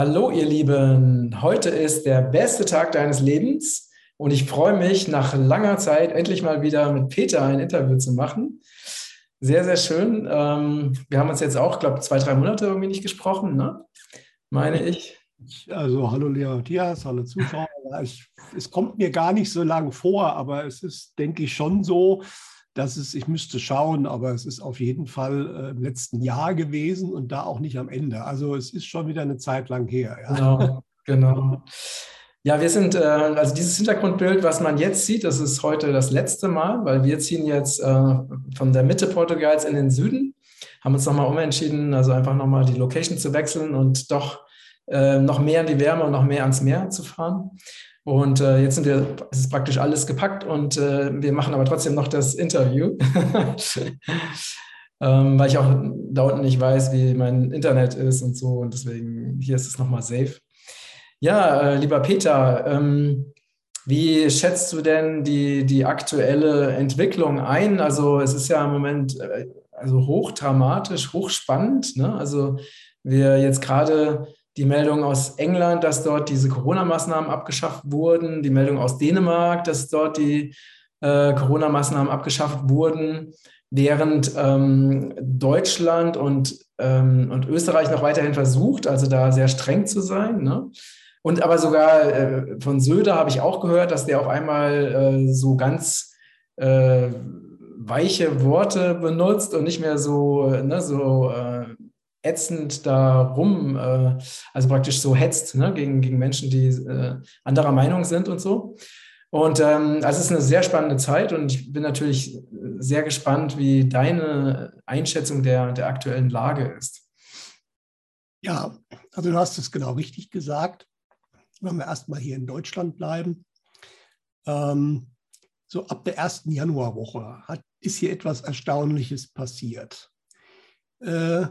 Hallo, ihr Lieben. Heute ist der beste Tag deines Lebens und ich freue mich, nach langer Zeit endlich mal wieder mit Peter ein Interview zu machen. Sehr, sehr schön. Ähm, wir haben uns jetzt auch, glaube ich, zwei, drei Monate irgendwie nicht gesprochen, ne? meine ich. Also, hallo, Lea Matthias, hallo Zuschauer. Es kommt mir gar nicht so lang vor, aber es ist, denke ich, schon so, dass es, ich müsste schauen, aber es ist auf jeden Fall äh, im letzten Jahr gewesen und da auch nicht am Ende. Also es ist schon wieder eine Zeit lang her. Ja. Genau, genau. Ja, wir sind, äh, also dieses Hintergrundbild, was man jetzt sieht, das ist heute das letzte Mal, weil wir ziehen jetzt äh, von der Mitte Portugals in den Süden, haben uns nochmal umentschieden, also einfach nochmal die Location zu wechseln und doch noch mehr in die Wärme und noch mehr ans Meer zu fahren. Und äh, jetzt sind wir, es ist praktisch alles gepackt und äh, wir machen aber trotzdem noch das Interview, ähm, weil ich auch da unten nicht weiß, wie mein Internet ist und so. Und deswegen hier ist es nochmal safe. Ja, äh, lieber Peter, ähm, wie schätzt du denn die, die aktuelle Entwicklung ein? Also es ist ja im Moment äh, also hochdramatisch, hochspannend. Ne? Also wir jetzt gerade die Meldung aus England, dass dort diese Corona-Maßnahmen abgeschafft wurden, die Meldung aus Dänemark, dass dort die äh, Corona-Maßnahmen abgeschafft wurden, während ähm, Deutschland und, ähm, und Österreich noch weiterhin versucht, also da sehr streng zu sein. Ne? Und aber sogar äh, von Söder habe ich auch gehört, dass der auf einmal äh, so ganz äh, weiche Worte benutzt und nicht mehr so, ne, so äh, ätzend da rum, äh, also praktisch so hetzt ne, gegen, gegen Menschen, die äh, anderer Meinung sind und so. Und ähm, also es ist eine sehr spannende Zeit und ich bin natürlich sehr gespannt, wie deine Einschätzung der, der aktuellen Lage ist. Ja, also du hast es genau richtig gesagt. Wenn wir erstmal hier in Deutschland bleiben, ähm, so ab der ersten Januarwoche hat, ist hier etwas Erstaunliches passiert. Äh,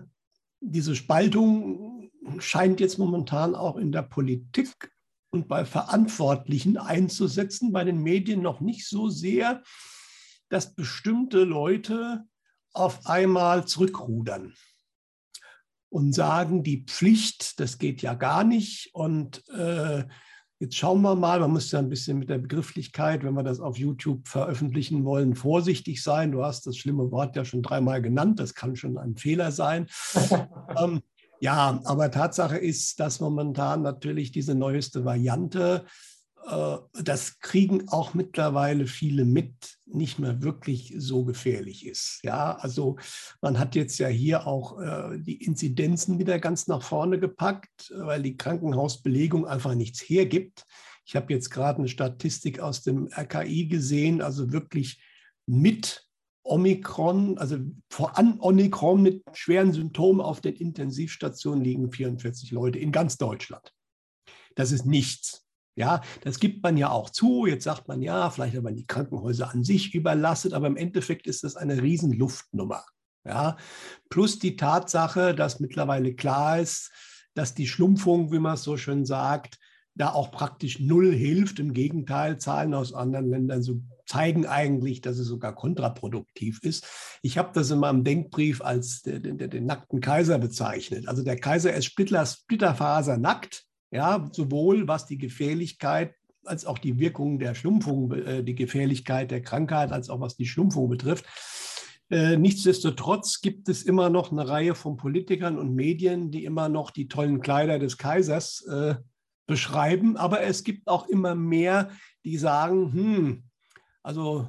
diese Spaltung scheint jetzt momentan auch in der Politik und bei Verantwortlichen einzusetzen, bei den Medien noch nicht so sehr, dass bestimmte Leute auf einmal zurückrudern und sagen, die Pflicht, das geht ja gar nicht. Und äh, Jetzt schauen wir mal, man muss ja ein bisschen mit der Begrifflichkeit, wenn wir das auf YouTube veröffentlichen wollen, vorsichtig sein. Du hast das schlimme Wort ja schon dreimal genannt, das kann schon ein Fehler sein. ähm, ja, aber Tatsache ist, dass momentan natürlich diese neueste Variante das kriegen auch mittlerweile viele mit, nicht mehr wirklich so gefährlich ist. Ja, also man hat jetzt ja hier auch äh, die Inzidenzen wieder ganz nach vorne gepackt, weil die Krankenhausbelegung einfach nichts hergibt. Ich habe jetzt gerade eine Statistik aus dem RKI gesehen, also wirklich mit Omikron, also voran Omikron mit schweren Symptomen auf den Intensivstationen liegen 44 Leute in ganz Deutschland. Das ist nichts. Ja, das gibt man ja auch zu. Jetzt sagt man ja, vielleicht hat man die Krankenhäuser an sich überlastet, aber im Endeffekt ist das eine Riesenluftnummer. Ja, plus die Tatsache, dass mittlerweile klar ist, dass die Schlumpfung, wie man es so schön sagt, da auch praktisch null hilft. Im Gegenteil, Zahlen aus anderen Ländern so zeigen eigentlich, dass es sogar kontraproduktiv ist. Ich habe das in meinem Denkbrief als den, den, den nackten Kaiser bezeichnet. Also der Kaiser ist Splitter, Splitterfaser nackt ja, sowohl was die Gefährlichkeit als auch die Wirkung der Schlumpfung, äh, die Gefährlichkeit der Krankheit, als auch was die Schlumpfung betrifft. Äh, nichtsdestotrotz gibt es immer noch eine Reihe von Politikern und Medien, die immer noch die tollen Kleider des Kaisers äh, beschreiben. Aber es gibt auch immer mehr, die sagen, hm, also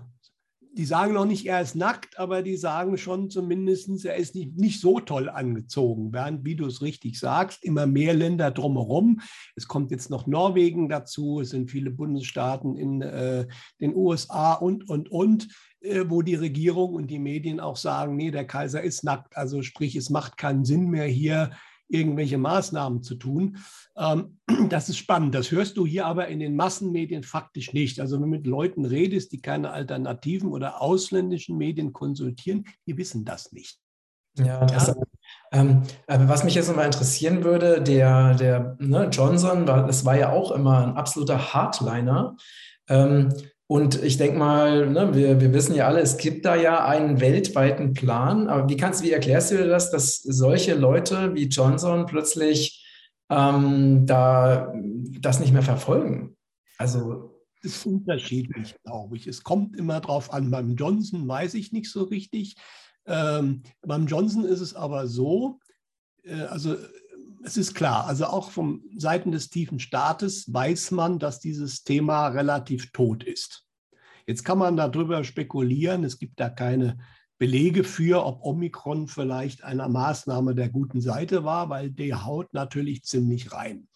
die sagen noch nicht, er ist nackt, aber die sagen schon zumindest, er ist nicht, nicht so toll angezogen. Während, wie du es richtig sagst, immer mehr Länder drumherum. Es kommt jetzt noch Norwegen dazu, es sind viele Bundesstaaten in äh, den USA und, und, und, äh, wo die Regierung und die Medien auch sagen, nee, der Kaiser ist nackt. Also sprich, es macht keinen Sinn mehr hier irgendwelche Maßnahmen zu tun. Ähm, das ist spannend. Das hörst du hier aber in den Massenmedien faktisch nicht. Also wenn du mit Leuten redest, die keine alternativen oder ausländischen Medien konsultieren, die wissen das nicht. Ja, das, ähm, was mich jetzt nochmal interessieren würde, der, der ne, Johnson, das war ja auch immer ein absoluter Hardliner. Ähm, und ich denke mal, ne, wir, wir wissen ja alle, es gibt da ja einen weltweiten Plan. Aber wie kannst, wie erklärst du dir das, dass solche Leute wie Johnson plötzlich ähm, da das nicht mehr verfolgen? Also ist unterschiedlich, glaube ich. Es kommt immer drauf an. Beim Johnson weiß ich nicht so richtig. Ähm, beim Johnson ist es aber so, äh, also es ist klar, also auch von Seiten des tiefen Staates weiß man, dass dieses Thema relativ tot ist. Jetzt kann man darüber spekulieren. Es gibt da keine Belege für, ob Omikron vielleicht eine Maßnahme der guten Seite war, weil die haut natürlich ziemlich rein.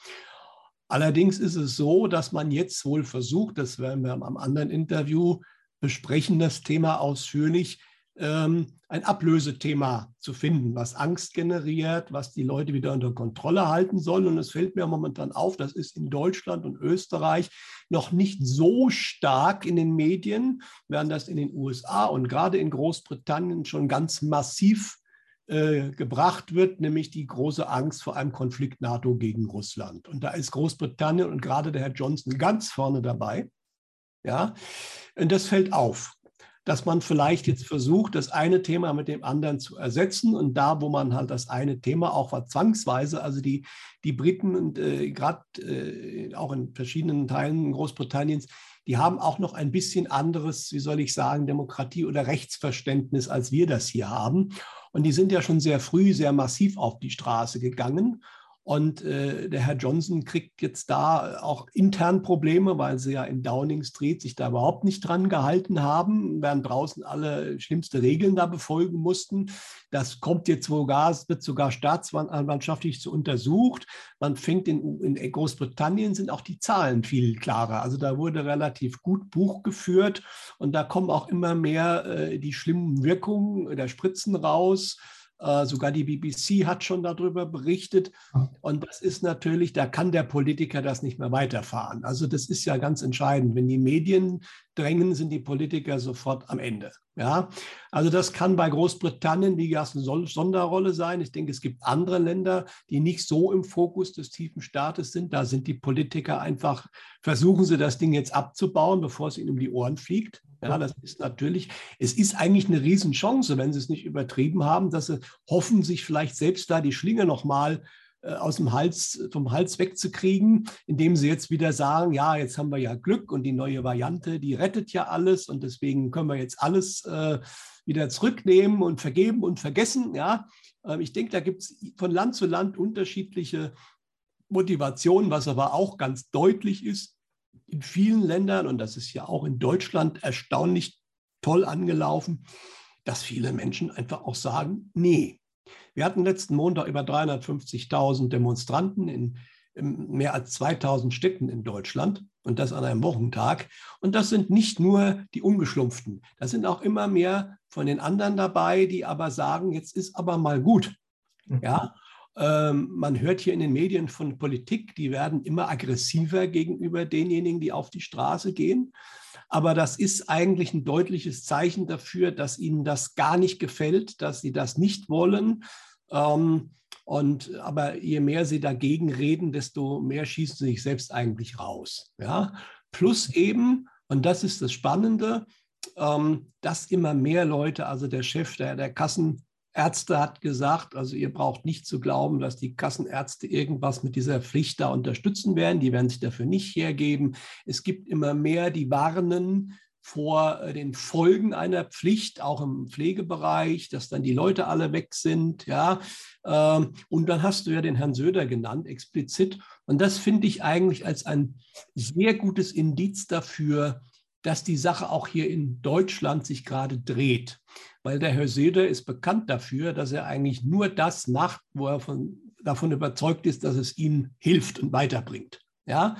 Allerdings ist es so, dass man jetzt wohl versucht, das werden wir am anderen Interview besprechen, das Thema ausführlich, ähm, ein Ablösethema zu finden, was Angst generiert, was die Leute wieder unter Kontrolle halten soll. Und es fällt mir momentan auf, das ist in Deutschland und Österreich noch nicht so stark in den Medien, während das in den USA und gerade in Großbritannien schon ganz massiv äh, gebracht wird, nämlich die große Angst vor einem Konflikt NATO gegen Russland. Und da ist Großbritannien und gerade der Herr Johnson ganz vorne dabei. Ja, und das fällt auf dass man vielleicht jetzt versucht, das eine Thema mit dem anderen zu ersetzen und da, wo man halt das eine Thema auch war, zwangsweise, also die, die Briten und äh, gerade äh, auch in verschiedenen Teilen Großbritanniens, die haben auch noch ein bisschen anderes, wie soll ich sagen, Demokratie- oder Rechtsverständnis, als wir das hier haben. Und die sind ja schon sehr früh sehr massiv auf die Straße gegangen. Und äh, der Herr Johnson kriegt jetzt da auch intern Probleme, weil sie ja in Downing Street sich da überhaupt nicht dran gehalten haben, während draußen alle schlimmste Regeln da befolgen mussten. Das kommt jetzt sogar, es wird sogar staatsanwaltschaftlich zu untersucht. Man fängt in, in Großbritannien sind auch die Zahlen viel klarer. Also da wurde relativ gut Buch geführt und da kommen auch immer mehr äh, die schlimmen Wirkungen der Spritzen raus. Äh, sogar die BBC hat schon darüber berichtet. Und das ist natürlich, da kann der Politiker das nicht mehr weiterfahren. Also das ist ja ganz entscheidend. Wenn die Medien drängen, sind die Politiker sofort am Ende. Ja, also das kann bei Großbritannien, wie gesagt, eine Sonderrolle sein. Ich denke, es gibt andere Länder, die nicht so im Fokus des tiefen Staates sind. Da sind die Politiker einfach, versuchen sie das Ding jetzt abzubauen, bevor es ihnen um die Ohren fliegt. Ja, das ist natürlich, es ist eigentlich eine Riesenchance, wenn sie es nicht übertrieben haben, dass sie hoffen, sich vielleicht selbst da die Schlinge nochmal äh, aus dem Hals, vom Hals wegzukriegen, indem sie jetzt wieder sagen, ja, jetzt haben wir ja Glück und die neue Variante, die rettet ja alles und deswegen können wir jetzt alles äh, wieder zurücknehmen und vergeben und vergessen. Ja, äh, ich denke, da gibt es von Land zu Land unterschiedliche Motivationen, was aber auch ganz deutlich ist, in vielen Ländern, und das ist ja auch in Deutschland erstaunlich toll angelaufen, dass viele Menschen einfach auch sagen, nee. Wir hatten letzten Montag über 350.000 Demonstranten in, mehr als 2000 Städten in Deutschland und das an einem Wochentag. Und das sind nicht nur die Ungeschlumpften, da sind auch immer mehr von den anderen dabei, die aber sagen, jetzt ist aber mal gut. Ja, man hört hier in den Medien von Politik, die werden immer aggressiver gegenüber denjenigen, die auf die Straße gehen. Aber das ist eigentlich ein deutliches Zeichen dafür, dass ihnen das gar nicht gefällt, dass sie das nicht wollen. Ähm, und aber je mehr sie dagegen reden, desto mehr schießen sie sich selbst eigentlich raus. Ja? Plus eben, und das ist das Spannende, ähm, dass immer mehr Leute, also der Chef der, der Kassen, Ärzte hat gesagt, also ihr braucht nicht zu glauben, dass die Kassenärzte irgendwas mit dieser Pflicht da unterstützen werden. Die werden sich dafür nicht hergeben. Es gibt immer mehr, die warnen vor äh, den Folgen einer Pflicht, auch im Pflegebereich, dass dann die Leute alle weg sind. Ja. Ähm, und dann hast du ja den Herrn Söder genannt, explizit. Und das finde ich eigentlich als ein sehr gutes Indiz dafür, dass die Sache auch hier in Deutschland sich gerade dreht. Weil der Herr Söder ist bekannt dafür, dass er eigentlich nur das macht, wo er von, davon überzeugt ist, dass es ihm hilft und weiterbringt. Ja?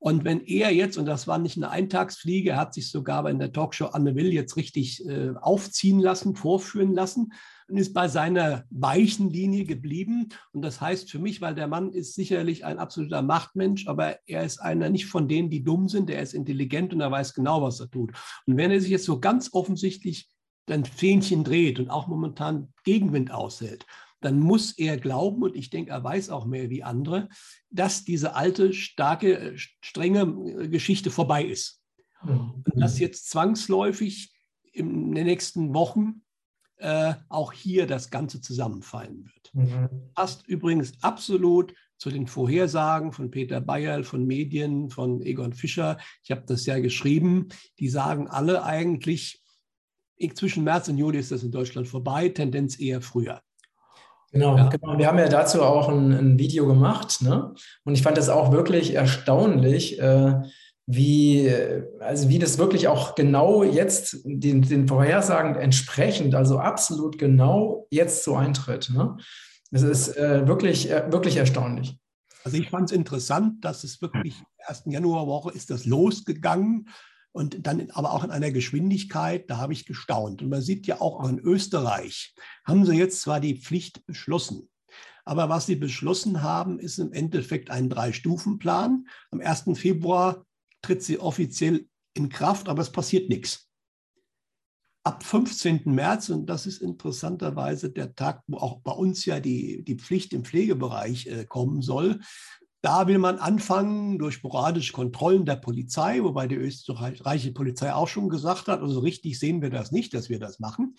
Und wenn er jetzt, und das war nicht eine Eintagsfliege, er hat sich sogar in der Talkshow Anne Will jetzt richtig äh, aufziehen lassen, vorführen lassen und ist bei seiner weichen Linie geblieben. Und das heißt für mich, weil der Mann ist sicherlich ein absoluter Machtmensch, aber er ist einer nicht von denen, die dumm sind, er ist intelligent und er weiß genau, was er tut. Und wenn er sich jetzt so ganz offensichtlich ein Fähnchen dreht und auch momentan Gegenwind aushält, dann muss er glauben, und ich denke, er weiß auch mehr wie andere, dass diese alte, starke, äh, strenge äh, Geschichte vorbei ist. Mhm. Und dass jetzt zwangsläufig in den nächsten Wochen äh, auch hier das Ganze zusammenfallen wird. Mhm. Passt übrigens absolut zu den Vorhersagen von Peter Bayerl, von Medien, von Egon Fischer. Ich habe das ja geschrieben. Die sagen alle eigentlich, zwischen März und Juli ist das in Deutschland vorbei, Tendenz eher früher. Genau, ja. genau. Wir haben ja dazu auch ein, ein Video gemacht. Ne? Und ich fand das auch wirklich erstaunlich, äh, wie, also wie das wirklich auch genau jetzt den, den Vorhersagen entsprechend, also absolut genau jetzt so eintritt. Ne? Es ist äh, wirklich, äh, wirklich erstaunlich. Also ich fand es interessant, dass es wirklich ersten Januarwoche ist das losgegangen und dann aber auch in einer Geschwindigkeit, da habe ich gestaunt. Und man sieht ja auch in Österreich, haben sie jetzt zwar die Pflicht beschlossen, aber was sie beschlossen haben, ist im Endeffekt ein Drei-Stufen-Plan. Am 1. Februar tritt sie offiziell in Kraft, aber es passiert nichts ab 15. März, und das ist interessanterweise der Tag, wo auch bei uns ja die, die Pflicht im Pflegebereich äh, kommen soll, da will man anfangen durch sporadische Kontrollen der Polizei, wobei die österreichische Polizei auch schon gesagt hat, also richtig sehen wir das nicht, dass wir das machen.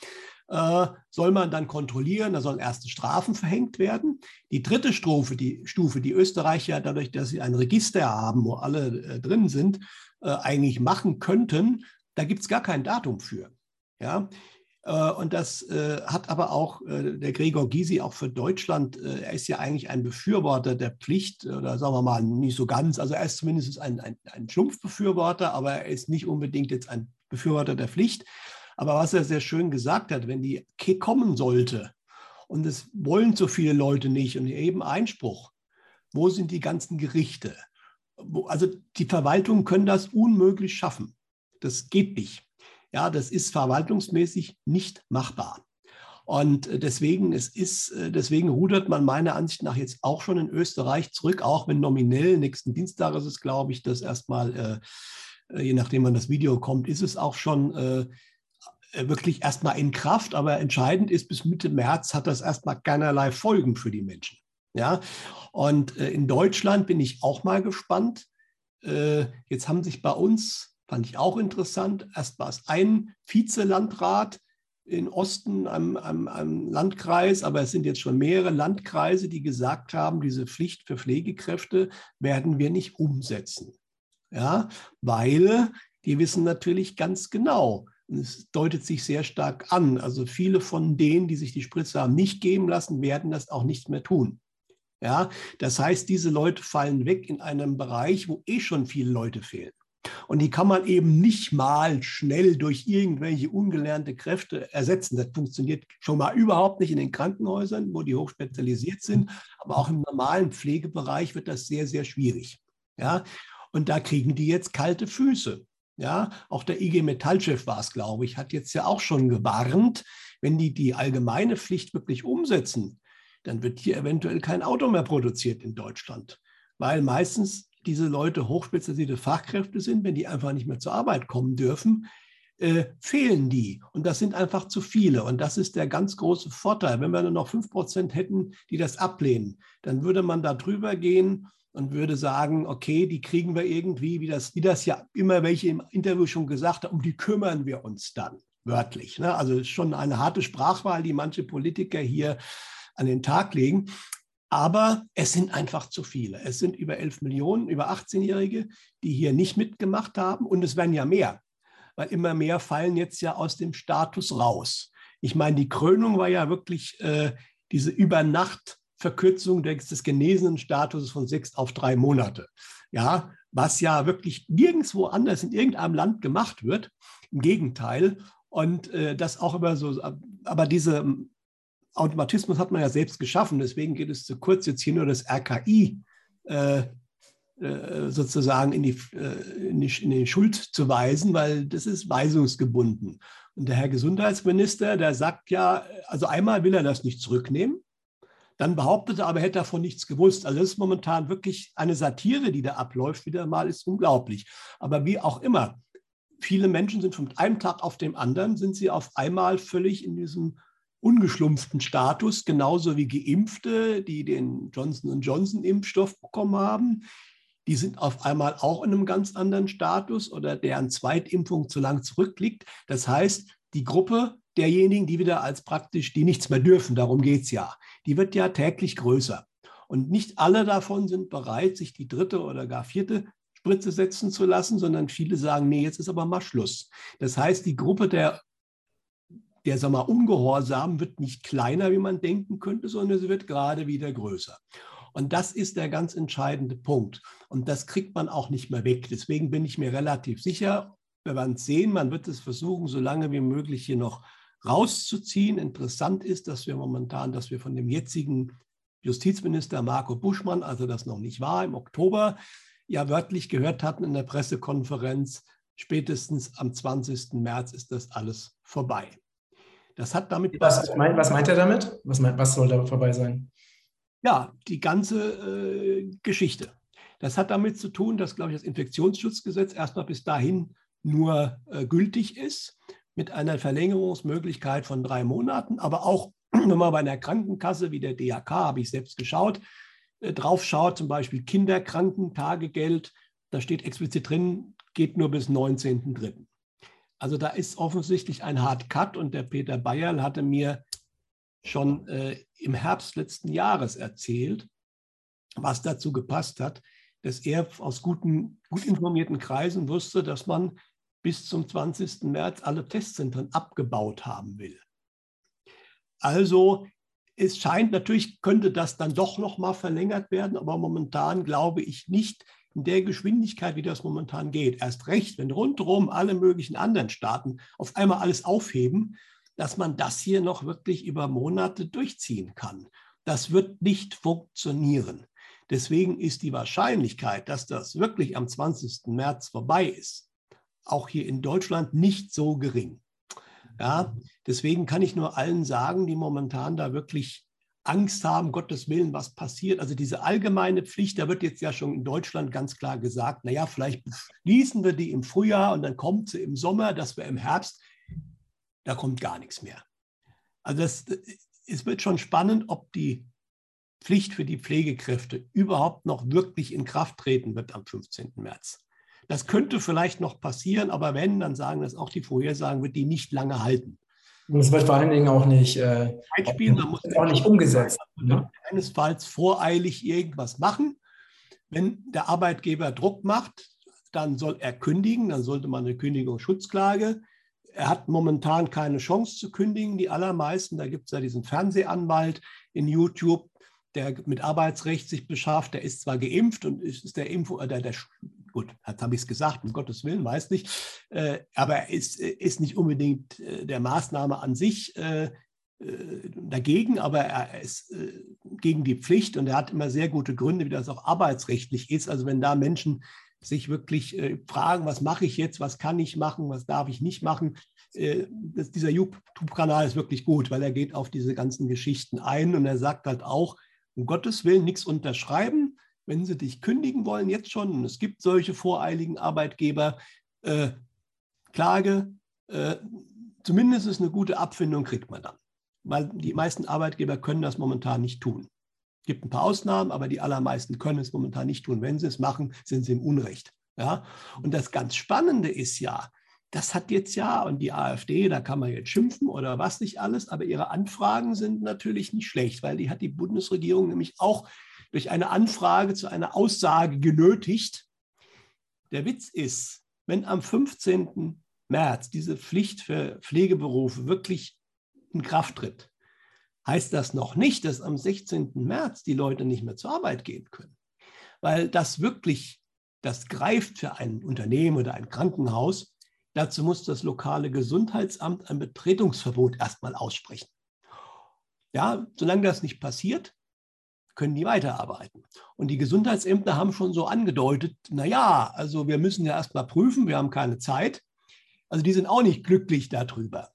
Äh, soll man dann kontrollieren, da sollen erste Strafen verhängt werden. Die dritte Stufe, die Stufe, die Österreicher dadurch, dass sie ein Register haben, wo alle äh, drin sind, äh, eigentlich machen könnten, da gibt es gar kein Datum für. Ja, und das äh, hat aber auch äh, der Gregor Gysi auch für Deutschland, er ist ja eigentlich ein Befürworter der Pflicht, oder sagen wir mal nicht so ganz, also er ist zumindest ein, ein, ein Schlumpfbefürworter, aber er ist nicht unbedingt jetzt ein Befürworter der Pflicht. Aber was er sehr schön gesagt hat, wenn die kommen sollte und es wollen so viele Leute nicht und eben Einspruch, wo sind die ganzen Gerichte? Also die Verwaltungen können das unmöglich schaffen. Das geht nicht. Ja, das ist verwaltungsmäßig nicht machbar. Und äh, deswegen, es ist, äh, deswegen rudert man meiner Ansicht nach jetzt auch schon in Österreich zurück, auch wenn nominell nächsten Dienstag ist es, glaube ich, dass erstmal, äh, je nachdem wann das Video kommt, ist es auch schon äh, wirklich erstmal in Kraft. Aber entscheidend ist, bis Mitte März hat das erstmal keinerlei Folgen für die Menschen. Ja, und äh, in Deutschland bin ich auch mal gespannt. Äh, jetzt haben sich bei uns Fand ich auch interessant. Erst war es ein Vizelandrat in Osten am, am, am, Landkreis, aber es sind jetzt schon mehrere Landkreise, die gesagt haben, diese Pflicht für Pflegekräfte werden wir nicht umsetzen. Ja, weil die wissen natürlich ganz genau, es deutet sich sehr stark an. Also viele von denen, die sich die Spritze haben nicht geben lassen, werden das auch nicht mehr tun. Ja, das heißt, diese Leute fallen weg in einem Bereich, wo eh schon viele Leute fehlen. Und die kann man eben nicht mal schnell durch irgendwelche ungelernte Kräfte ersetzen. Das funktioniert schon mal überhaupt nicht in den Krankenhäusern, wo die hochspezialisiert sind. Aber auch im normalen Pflegebereich wird das sehr, sehr schwierig. Ja? Und da kriegen die jetzt kalte Füße. Ja, auch der IG Metallchef war es, glaube ich, hat jetzt ja auch schon gewarnt, wenn die die allgemeine Pflicht wirklich umsetzen, dann wird hier eventuell kein Auto mehr produziert in Deutschland, weil meistens diese Leute hochspezialisierte Fachkräfte sind, wenn die einfach nicht mehr zur Arbeit kommen dürfen, äh, fehlen die. Und das sind einfach zu viele. Und das ist der ganz große Vorteil. Wenn wir nur noch fünf Prozent hätten, die das ablehnen, dann würde man da drüber gehen und würde sagen, okay, die kriegen wir irgendwie, wie das, wie das ja immer welche im Interview schon gesagt haben, um die kümmern wir uns dann, wörtlich. Ne? Also schon eine harte Sprachwahl, die manche Politiker hier an den Tag legen. Aber es sind einfach zu viele. Es sind über 11 Millionen, über 18-Jährige, die hier nicht mitgemacht haben. Und es werden ja mehr, weil immer mehr fallen jetzt ja aus dem Status raus. Ich meine, die Krönung war ja wirklich äh, diese Übernachtverkürzung des, des genesenen Statuses von sechs auf drei Monate. Ja, was ja wirklich nirgendwo anders in irgendeinem Land gemacht wird. Im Gegenteil. Und äh, das auch immer so, aber diese Automatismus hat man ja selbst geschaffen. Deswegen geht es zu kurz, jetzt hier nur das RKI äh, äh, sozusagen in die, äh, in, die, in die Schuld zu weisen, weil das ist weisungsgebunden. Und der Herr Gesundheitsminister, der sagt ja, also einmal will er das nicht zurücknehmen, dann behauptet er aber, er hätte davon nichts gewusst. Also das ist momentan wirklich eine Satire, die da abläuft, wieder mal, ist unglaublich. Aber wie auch immer, viele Menschen sind von einem Tag auf den anderen, sind sie auf einmal völlig in diesem ungeschlumpften Status, genauso wie Geimpfte, die den Johnson Johnson-Impfstoff bekommen haben. Die sind auf einmal auch in einem ganz anderen Status oder deren Zweitimpfung zu lang zurückliegt. Das heißt, die Gruppe derjenigen, die wieder als praktisch, die nichts mehr dürfen, darum geht es ja, die wird ja täglich größer. Und nicht alle davon sind bereit, sich die dritte oder gar vierte Spritze setzen zu lassen, sondern viele sagen, nee, jetzt ist aber mal Schluss. Das heißt, die Gruppe der, der sag mal, Ungehorsam wird nicht kleiner, wie man denken könnte, sondern sie wird gerade wieder größer. Und das ist der ganz entscheidende Punkt. Und das kriegt man auch nicht mehr weg. Deswegen bin ich mir relativ sicher, wir werden es sehen, man wird es versuchen, so lange wie möglich hier noch rauszuziehen. Interessant ist, dass wir momentan, dass wir von dem jetzigen Justizminister Marco Buschmann, also das noch nicht war, im Oktober, ja wörtlich gehört hatten in der Pressekonferenz, spätestens am 20. März ist das alles vorbei. Das hat damit. Was, meint, was meint er damit? Was, meint, was soll da vorbei sein? Ja, die ganze äh, Geschichte. Das hat damit zu tun, dass, glaube ich, das Infektionsschutzgesetz erstmal bis dahin nur äh, gültig ist, mit einer Verlängerungsmöglichkeit von drei Monaten, aber auch wenn man bei einer Krankenkasse wie der DHK, habe ich selbst geschaut, äh, drauf schaut, zum Beispiel Kinderkrankentagegeld, da steht explizit drin, geht nur bis 19.03. Also da ist offensichtlich ein Hard Cut und der Peter Bayerl hatte mir schon äh, im Herbst letzten Jahres erzählt, was dazu gepasst hat, dass er aus guten, gut informierten Kreisen wusste, dass man bis zum 20. März alle Testzentren abgebaut haben will. Also es scheint, natürlich könnte das dann doch noch mal verlängert werden, aber momentan glaube ich nicht in der Geschwindigkeit, wie das momentan geht. Erst recht, wenn rundherum alle möglichen anderen Staaten auf einmal alles aufheben, dass man das hier noch wirklich über Monate durchziehen kann. Das wird nicht funktionieren. Deswegen ist die Wahrscheinlichkeit, dass das wirklich am 20. März vorbei ist, auch hier in Deutschland nicht so gering. Ja, deswegen kann ich nur allen sagen, die momentan da wirklich Angst haben, Gottes Willen, was passiert. Also diese allgemeine Pflicht, da wird jetzt ja schon in Deutschland ganz klar gesagt, naja, vielleicht beschließen wir die im Frühjahr und dann kommt sie im Sommer, dass wir im Herbst, da kommt gar nichts mehr. Also das, es wird schon spannend, ob die Pflicht für die Pflegekräfte überhaupt noch wirklich in Kraft treten wird am 15. März. Das könnte vielleicht noch passieren, aber wenn, dann sagen das auch die Vorhersagen, wird die nicht lange halten. Und es wird vor allen Dingen auch nicht, äh, spielen, auch, auch nicht umgesetzt. Ne? Keinesfalls voreilig irgendwas machen. Wenn der Arbeitgeber Druck macht, dann soll er kündigen, dann sollte man eine Kündigungsschutzklage. Er hat momentan keine Chance zu kündigen, die allermeisten. Da gibt es ja diesen Fernsehanwalt in YouTube, der mit Arbeitsrecht sich beschafft. Der ist zwar geimpft und ist der Info, äh, der, der gut, jetzt habe ich es gesagt, um Gottes Willen, weiß nicht, äh, aber er ist, ist nicht unbedingt äh, der Maßnahme an sich äh, äh dagegen, aber er ist äh, gegen die Pflicht und er hat immer sehr gute Gründe, wie das auch arbeitsrechtlich ist. Also wenn da Menschen sich wirklich äh, fragen, was mache ich jetzt, was kann ich machen, was darf ich nicht machen, das, dieser YouTube-Kanal ist wirklich gut, weil er geht auf diese ganzen Geschichten ein und er sagt halt auch, um Gottes Willen nichts unterschreiben, wenn sie dich kündigen wollen, jetzt schon, es gibt solche voreiligen Arbeitgeber, äh, Klage, äh, zumindest ist eine gute Abfindung kriegt man dann. Weil die meisten Arbeitgeber können das momentan nicht tun. Es gibt ein paar Ausnahmen, aber die allermeisten können es momentan nicht tun. Wenn sie es machen, sind sie im Unrecht. Ja? Und das ganz Spannende ist ja, das hat jetzt ja, und die AfD, da kann man jetzt schimpfen oder was nicht alles, aber ihre Anfragen sind natürlich nicht schlecht, weil die hat die Bundesregierung nämlich auch durch eine Anfrage zu einer Aussage genötigt. Der Witz ist, wenn am 15. März diese Pflicht für Pflegeberufe wirklich in Kraft tritt, heißt das noch nicht, dass am 16. März die Leute nicht mehr zur Arbeit gehen können. Weil das wirklich, das greift für ein Unternehmen oder ein Krankenhaus. Dazu muss das lokale Gesundheitsamt ein Betretungsverbot erstmal aussprechen. Ja, solange das nicht passiert, können die weiterarbeiten. Und die Gesundheitsämter haben schon so angedeutet, naja, also wir müssen ja erst mal prüfen, wir haben keine Zeit. Also die sind auch nicht glücklich darüber.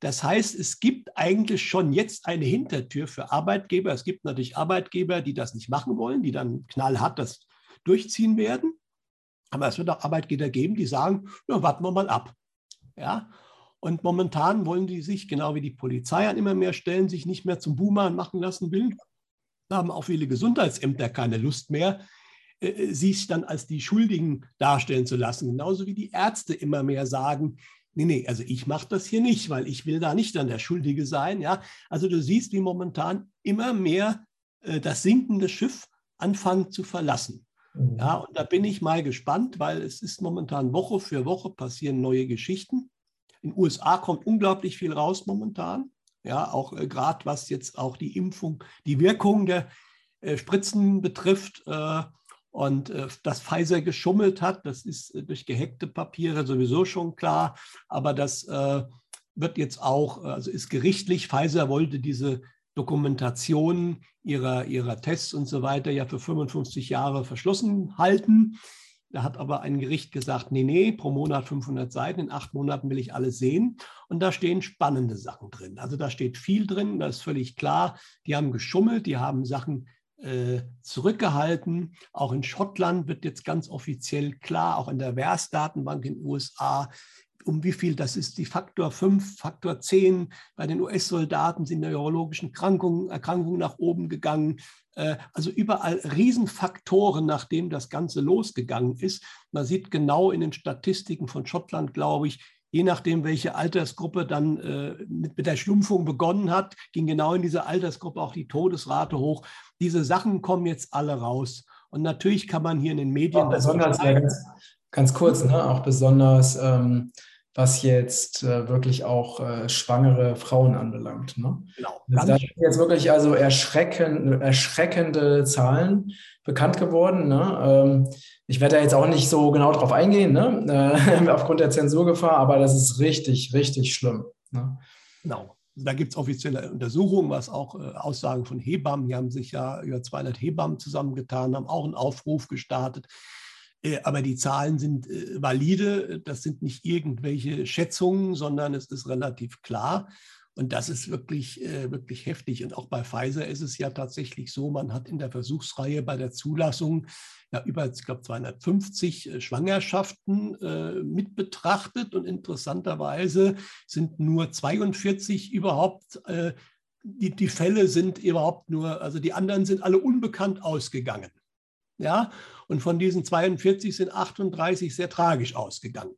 Das heißt, es gibt eigentlich schon jetzt eine Hintertür für Arbeitgeber. Es gibt natürlich Arbeitgeber, die das nicht machen wollen, die dann knallhart das durchziehen werden. Aber es wird auch Arbeitgeber geben, die sagen, ja, warten wir mal ab. Ja? Und momentan wollen die sich, genau wie die Polizei an immer mehr Stellen, sich nicht mehr zum Boomer machen lassen will, haben auch viele Gesundheitsämter keine Lust mehr, äh, äh, sich dann als die Schuldigen darstellen zu lassen. Genauso wie die Ärzte immer mehr sagen, nee, nee, also ich mache das hier nicht, weil ich will da nicht dann der Schuldige sein. Ja? Also du siehst, wie momentan immer mehr äh, das sinkende Schiff anfangen zu verlassen. Mhm. Ja, und da bin ich mal gespannt, weil es ist momentan Woche für Woche passieren neue Geschichten. In den USA kommt unglaublich viel raus momentan. Ja, auch äh, gerade was jetzt auch die Impfung, die Wirkung der äh, Spritzen betrifft. Äh, und äh, dass Pfizer geschummelt hat, das ist äh, durch gehackte Papiere sowieso schon klar. Aber das äh, wird jetzt auch, also ist gerichtlich. Pfizer wollte diese Dokumentation ihrer, ihrer Tests und so weiter ja für 55 Jahre verschlossen halten. Da hat aber ein Gericht gesagt, nee, nee, pro Monat 500 Seiten, in acht Monaten will ich alles sehen. Und da stehen spannende Sachen drin. Also da steht viel drin, das ist völlig klar. Die haben geschummelt, die haben Sachen äh, zurückgehalten. Auch in Schottland wird jetzt ganz offiziell klar, auch in der WERS-Datenbank in den USA, um wie viel, das ist die Faktor 5, Faktor 10. Bei den US-Soldaten sind neurologischen Erkrankungen, Erkrankungen nach oben gegangen. Äh, also überall Riesenfaktoren, nachdem das Ganze losgegangen ist. Man sieht genau in den Statistiken von Schottland, glaube ich, je nachdem, welche Altersgruppe dann äh, mit, mit der Schlumpfung begonnen hat, ging genau in dieser Altersgruppe auch die Todesrate hoch. Diese Sachen kommen jetzt alle raus. Und natürlich kann man hier in den Medien. besonders, ja, ganz, ganz, kurz, ne? auch besonders ähm, was jetzt äh, wirklich auch äh, schwangere Frauen anbelangt. Ne? Genau. Also da sind jetzt wirklich also erschreckend, erschreckende Zahlen bekannt geworden. Ne? Ähm, ich werde da jetzt auch nicht so genau drauf eingehen, ne? äh, aufgrund der Zensurgefahr, aber das ist richtig, richtig schlimm. Ne? Genau. Da gibt es offizielle Untersuchungen, was auch äh, Aussagen von Hebammen, die haben sich ja über 200 Hebammen zusammengetan, haben auch einen Aufruf gestartet. Äh, aber die Zahlen sind äh, valide. Das sind nicht irgendwelche Schätzungen, sondern es ist relativ klar. Und das ist wirklich, äh, wirklich heftig. Und auch bei Pfizer ist es ja tatsächlich so, man hat in der Versuchsreihe bei der Zulassung ja über, ich glaube, 250 Schwangerschaften mit betrachtet. Und interessanterweise sind nur 42 überhaupt, die, die Fälle sind überhaupt nur, also die anderen sind alle unbekannt ausgegangen. Ja, und von diesen 42 sind 38 sehr tragisch ausgegangen.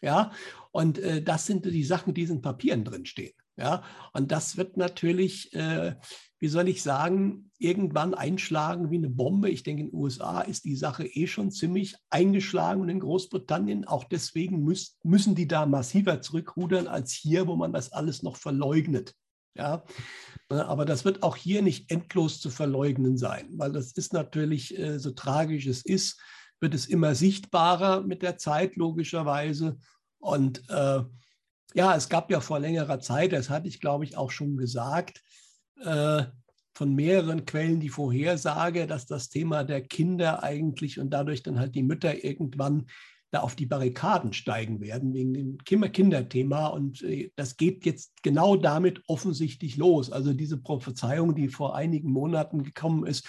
Ja, und äh, das sind die Sachen, die in diesen Papieren drinstehen. Ja, und das wird natürlich, äh, wie soll ich sagen, irgendwann einschlagen wie eine Bombe. Ich denke, in den USA ist die Sache eh schon ziemlich eingeschlagen und in Großbritannien auch deswegen müß, müssen die da massiver zurückrudern als hier, wo man das alles noch verleugnet. Ja, Ne, aber das wird auch hier nicht endlos zu verleugnen sein, weil das ist natürlich, äh, so tragisch es ist, wird es immer sichtbarer mit der Zeit, logischerweise. Und äh, ja, es gab ja vor längerer Zeit, das hatte ich, glaube ich, auch schon gesagt, äh, von mehreren Quellen die Vorhersage, dass das Thema der Kinder eigentlich und dadurch dann halt die Mütter irgendwann da auf die Barrikaden steigen werden wegen dem Kinderthema. Und äh, das geht jetzt genau damit offensichtlich los. Also diese Prophezeiung, die vor einigen Monaten gekommen ist,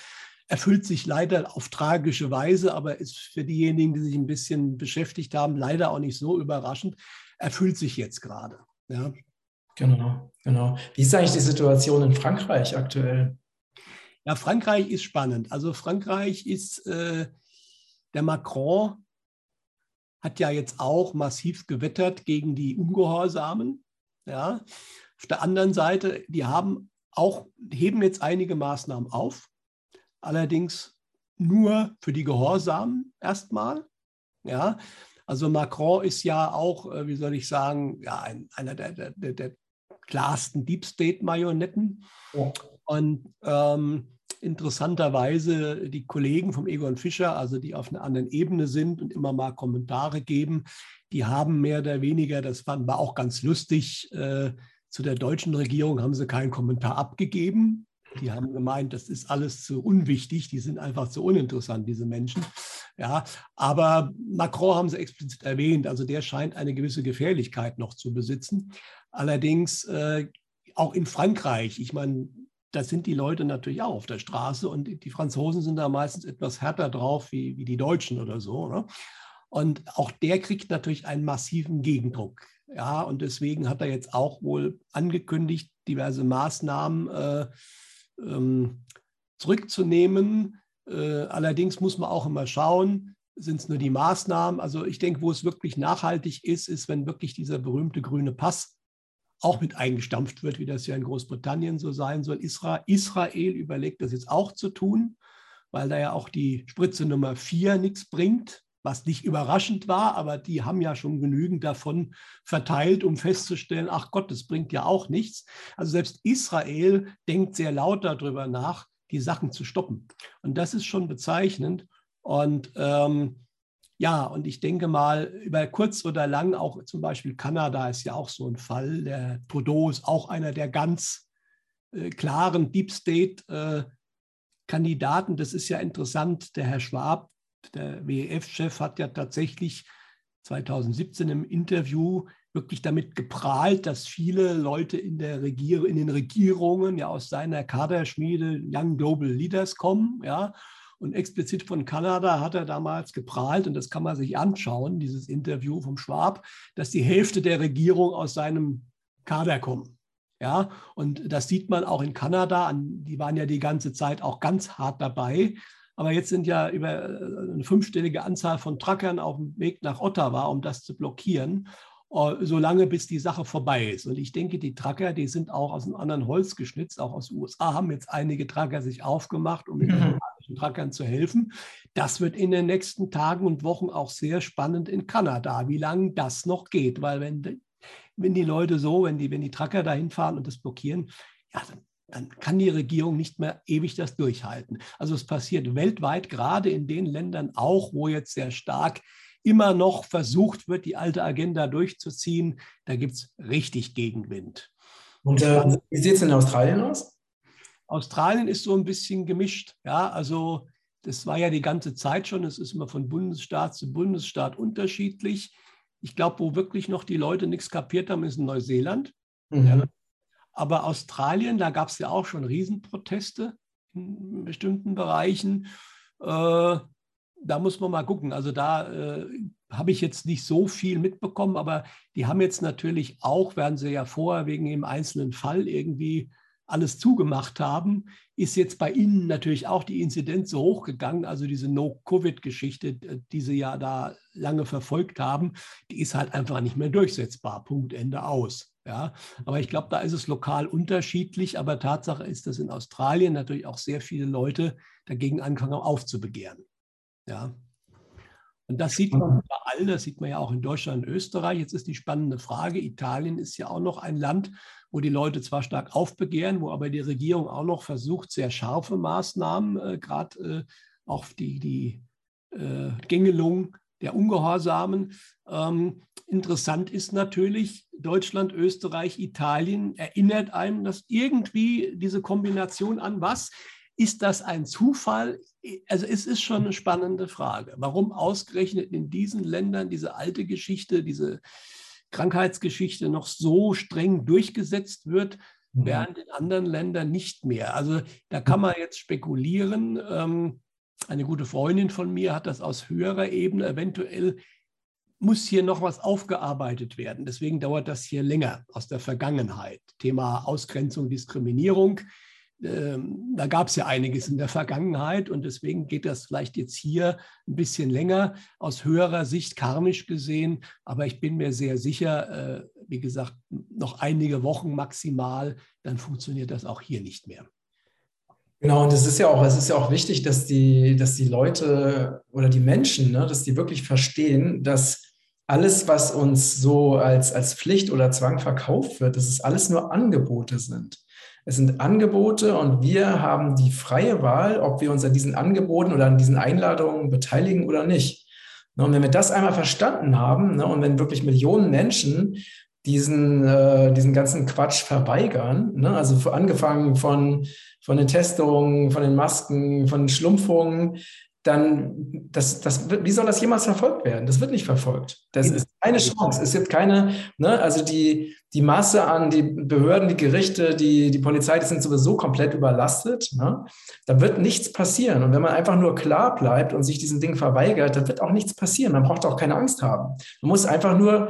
erfüllt sich leider auf tragische Weise, aber ist für diejenigen, die sich ein bisschen beschäftigt haben, leider auch nicht so überraschend, erfüllt sich jetzt gerade. Ja. Genau, genau. Wie ist eigentlich die Situation in Frankreich aktuell? Ja, Frankreich ist spannend. Also Frankreich ist äh, der Macron hat ja jetzt auch massiv gewettert gegen die Ungehorsamen. Ja. Auf der anderen Seite, die haben auch, heben jetzt einige Maßnahmen auf, allerdings nur für die Gehorsamen erstmal. Ja. Also Macron ist ja auch, äh, wie soll ich sagen, ja, ein, einer der, der, der, der klarsten Deep State-Marionetten. Ja. Und ähm, interessanterweise die Kollegen vom Egon Fischer, also die auf einer anderen Ebene sind und immer mal Kommentare geben, die haben mehr oder weniger, das war auch ganz lustig, äh, zu der deutschen Regierung haben sie keinen Kommentar abgegeben. Die haben gemeint, das ist alles zu unwichtig, die sind einfach zu uninteressant, diese Menschen. Ja, aber Macron haben sie explizit erwähnt, also der scheint eine gewisse Gefährlichkeit noch zu besitzen. Allerdings äh, auch in Frankreich, ich meine, da sind die Leute natürlich auch auf der Straße und die Franzosen sind da meistens etwas härter drauf wie, wie die Deutschen oder so. Ne? Und auch der kriegt natürlich einen massiven Gegendruck. Ja, und deswegen hat er jetzt auch wohl angekündigt, diverse Maßnahmen äh, ähm, zurückzunehmen. Äh, allerdings muss man auch immer schauen, sind es nur die Maßnahmen. Also ich denke, wo es wirklich nachhaltig ist, ist, wenn wirklich dieser berühmte grüne Pass auch mit eingestampft wird, wie das ja in Großbritannien so sein soll. Isra Israel überlegt das jetzt auch zu tun, weil da ja auch die Spritze Nummer 4 nichts bringt, was nicht überraschend war, aber die haben ja schon genügend davon verteilt, um festzustellen, ach Gott, das bringt ja auch nichts. Also selbst Israel denkt sehr laut darüber nach, die Sachen zu stoppen. Und das ist schon bezeichnend. Und ähm, ja, und ich denke mal, über kurz oder lang, auch zum Beispiel Kanada ist ja auch so ein Fall. Der Trudeau ist auch einer der ganz äh, klaren Deep State-Kandidaten. Äh, das ist ja interessant. Der Herr Schwab, der WEF-Chef, hat ja tatsächlich 2017 im Interview wirklich damit geprahlt, dass viele Leute in, der Regier in den Regierungen ja aus seiner Kaderschmiede Young Global Leaders kommen, ja, und explizit von Kanada hat er damals geprahlt, und das kann man sich anschauen, dieses Interview vom Schwab, dass die Hälfte der Regierung aus seinem Kader kommen. Ja, und das sieht man auch in Kanada. Die waren ja die ganze Zeit auch ganz hart dabei. Aber jetzt sind ja über äh, eine fünfstellige Anzahl von Truckern auf dem Weg nach Ottawa, um das zu blockieren, äh, solange bis die Sache vorbei ist. Und ich denke, die Trucker, die sind auch aus einem anderen Holz geschnitzt. Auch aus den USA haben jetzt einige Trucker sich aufgemacht, um mit mhm den Truckern zu helfen. Das wird in den nächsten Tagen und Wochen auch sehr spannend in Kanada, wie lange das noch geht. Weil wenn, wenn die Leute so, wenn die, wenn die Trucker dahin fahren und das blockieren, ja, dann dann kann die Regierung nicht mehr ewig das durchhalten. Also es passiert weltweit, gerade in den Ländern auch, wo jetzt sehr stark immer noch versucht wird, die alte Agenda durchzuziehen. Da gibt es richtig Gegenwind. Und äh, wie sieht es in Australien aus? Australien ist so ein bisschen gemischt. Ja, also das war ja die ganze Zeit schon. Es ist immer von Bundesstaat zu Bundesstaat unterschiedlich. Ich glaube, wo wirklich noch die Leute nichts kapiert haben, ist in Neuseeland. Mhm. Ja. Aber Australien, da gab es ja auch schon Riesenproteste in bestimmten Bereichen. Äh, da muss man mal gucken. Also da äh, habe ich jetzt nicht so viel mitbekommen, aber die haben jetzt natürlich auch, werden sie ja vorher wegen dem einzelnen Fall irgendwie alles zugemacht haben, ist jetzt bei Ihnen natürlich auch die Inzidenz so hochgegangen. Also diese No-Covid-Geschichte, die Sie ja da lange verfolgt haben, die ist halt einfach nicht mehr durchsetzbar. Punkt, Ende aus. Ja, aber ich glaube, da ist es lokal unterschiedlich. Aber Tatsache ist, dass in Australien natürlich auch sehr viele Leute dagegen anfangen aufzubegehren. Ja. Und das sieht man überall, das sieht man ja auch in Deutschland und Österreich. Jetzt ist die spannende Frage, Italien ist ja auch noch ein Land, wo die Leute zwar stark aufbegehren, wo aber die Regierung auch noch versucht, sehr scharfe Maßnahmen, äh, gerade äh, auch die, die äh, Gängelung der Ungehorsamen. Ähm, interessant ist natürlich, Deutschland, Österreich, Italien erinnert einem das irgendwie diese Kombination an was? Ist das ein Zufall? Also es ist schon eine spannende Frage. Warum ausgerechnet in diesen Ländern diese alte Geschichte, diese Krankheitsgeschichte noch so streng durchgesetzt wird, mhm. während in anderen Ländern nicht mehr. Also da kann man jetzt spekulieren. Ähm, eine gute Freundin von mir hat das aus höherer Ebene eventuell muss hier noch was aufgearbeitet werden. Deswegen dauert das hier länger aus der Vergangenheit. Thema Ausgrenzung, Diskriminierung ähm, da gab es ja einiges in der Vergangenheit und deswegen geht das vielleicht jetzt hier ein bisschen länger aus höherer Sicht karmisch gesehen. Aber ich bin mir sehr sicher, äh, wie gesagt, noch einige Wochen maximal, dann funktioniert das auch hier nicht mehr. Genau, und es ist ja auch, es ist ja auch wichtig, dass die, dass die Leute oder die Menschen, ne, dass die wirklich verstehen, dass alles, was uns so als, als Pflicht oder Zwang verkauft wird, dass es alles nur Angebote sind. Es sind Angebote und wir haben die freie Wahl, ob wir uns an diesen Angeboten oder an diesen Einladungen beteiligen oder nicht. Und wenn wir das einmal verstanden haben ne, und wenn wirklich Millionen Menschen diesen, äh, diesen ganzen Quatsch verweigern, ne, also angefangen von, von den Testungen, von den Masken, von den Schlumpfungen, dann, das, das, wie soll das jemals verfolgt werden? Das wird nicht verfolgt. Das ist keine Chance. Es gibt keine, ne, also die, die Masse an die Behörden, die Gerichte, die, die Polizei, die sind sowieso komplett überlastet. Ne? Da wird nichts passieren. Und wenn man einfach nur klar bleibt und sich diesen Ding verweigert, dann wird auch nichts passieren. Man braucht auch keine Angst haben. Man muss einfach nur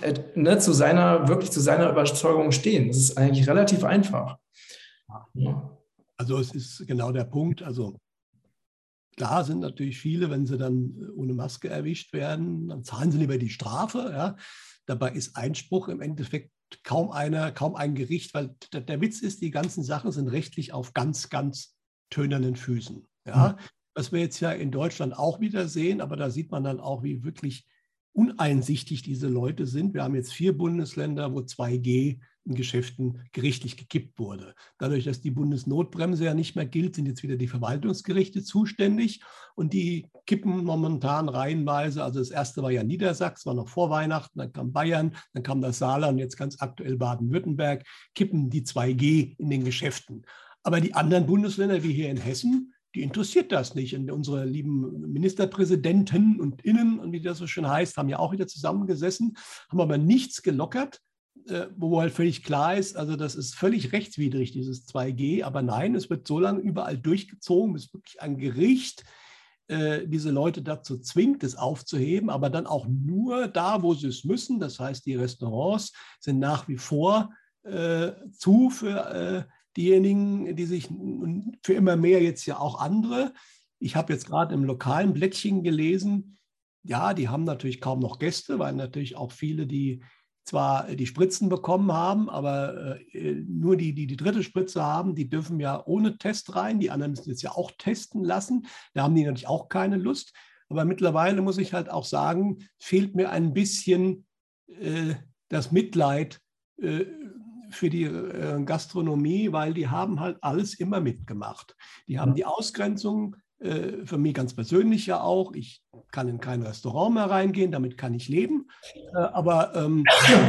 äh, ne, zu seiner, wirklich zu seiner Überzeugung stehen. Das ist eigentlich relativ einfach. Ja. Also es ist genau der Punkt. Also Klar sind natürlich viele, wenn sie dann äh, ohne Maske erwischt werden, dann zahlen sie lieber die Strafe. Ja. Dabei ist Einspruch im Endeffekt kaum einer, kaum ein Gericht, weil der, der, Witz ist, die ganzen Sachen sind rechtlich auf ganz, ganz tönernen Füßen. Ja, mhm. was wir jetzt ja in Deutschland auch wieder sehen, aber da sieht man dann auch, wie wirklich uneinsichtig diese Leute sind. Wir haben jetzt vier Bundesländer, wo 2G in Geschäften gerichtlich gekippt wurde. Dadurch, dass die Bundesnotbremse ja nicht mehr gilt, sind jetzt wieder die Verwaltungsgerichte zuständig und die kippen momentan reihenweise. Also das erste war ja Niedersachsen, war noch vor Weihnachten, dann kam Bayern, dann kam das Saarland, jetzt ganz aktuell Baden-Württemberg, kippen die 2G in den Geschäften. Aber die anderen Bundesländer, wie hier in Hessen, die interessiert das nicht. Und unsere lieben Ministerpräsidenten und Innen, und wie das so schön heißt, haben ja auch wieder zusammengesessen, haben aber nichts gelockert, äh, wo halt völlig klar ist, also das ist völlig rechtswidrig, dieses 2G, aber nein, es wird so lange überall durchgezogen, bis wirklich ein Gericht äh, diese Leute dazu zwingt, es aufzuheben, aber dann auch nur da, wo sie es müssen. Das heißt, die Restaurants sind nach wie vor äh, zu für äh, diejenigen, die sich für immer mehr jetzt ja auch andere. Ich habe jetzt gerade im lokalen Blättchen gelesen, ja, die haben natürlich kaum noch Gäste, weil natürlich auch viele, die zwar die Spritzen bekommen haben, aber äh, nur die, die die dritte Spritze haben, die dürfen ja ohne Test rein. Die anderen müssen jetzt ja auch testen lassen. Da haben die natürlich auch keine Lust. Aber mittlerweile muss ich halt auch sagen, fehlt mir ein bisschen äh, das Mitleid äh, für die äh, Gastronomie, weil die haben halt alles immer mitgemacht. Die haben die Ausgrenzung äh, für mich ganz persönlich ja auch. Ich kann in kein Restaurant mehr reingehen, damit kann ich leben. Äh, aber ähm,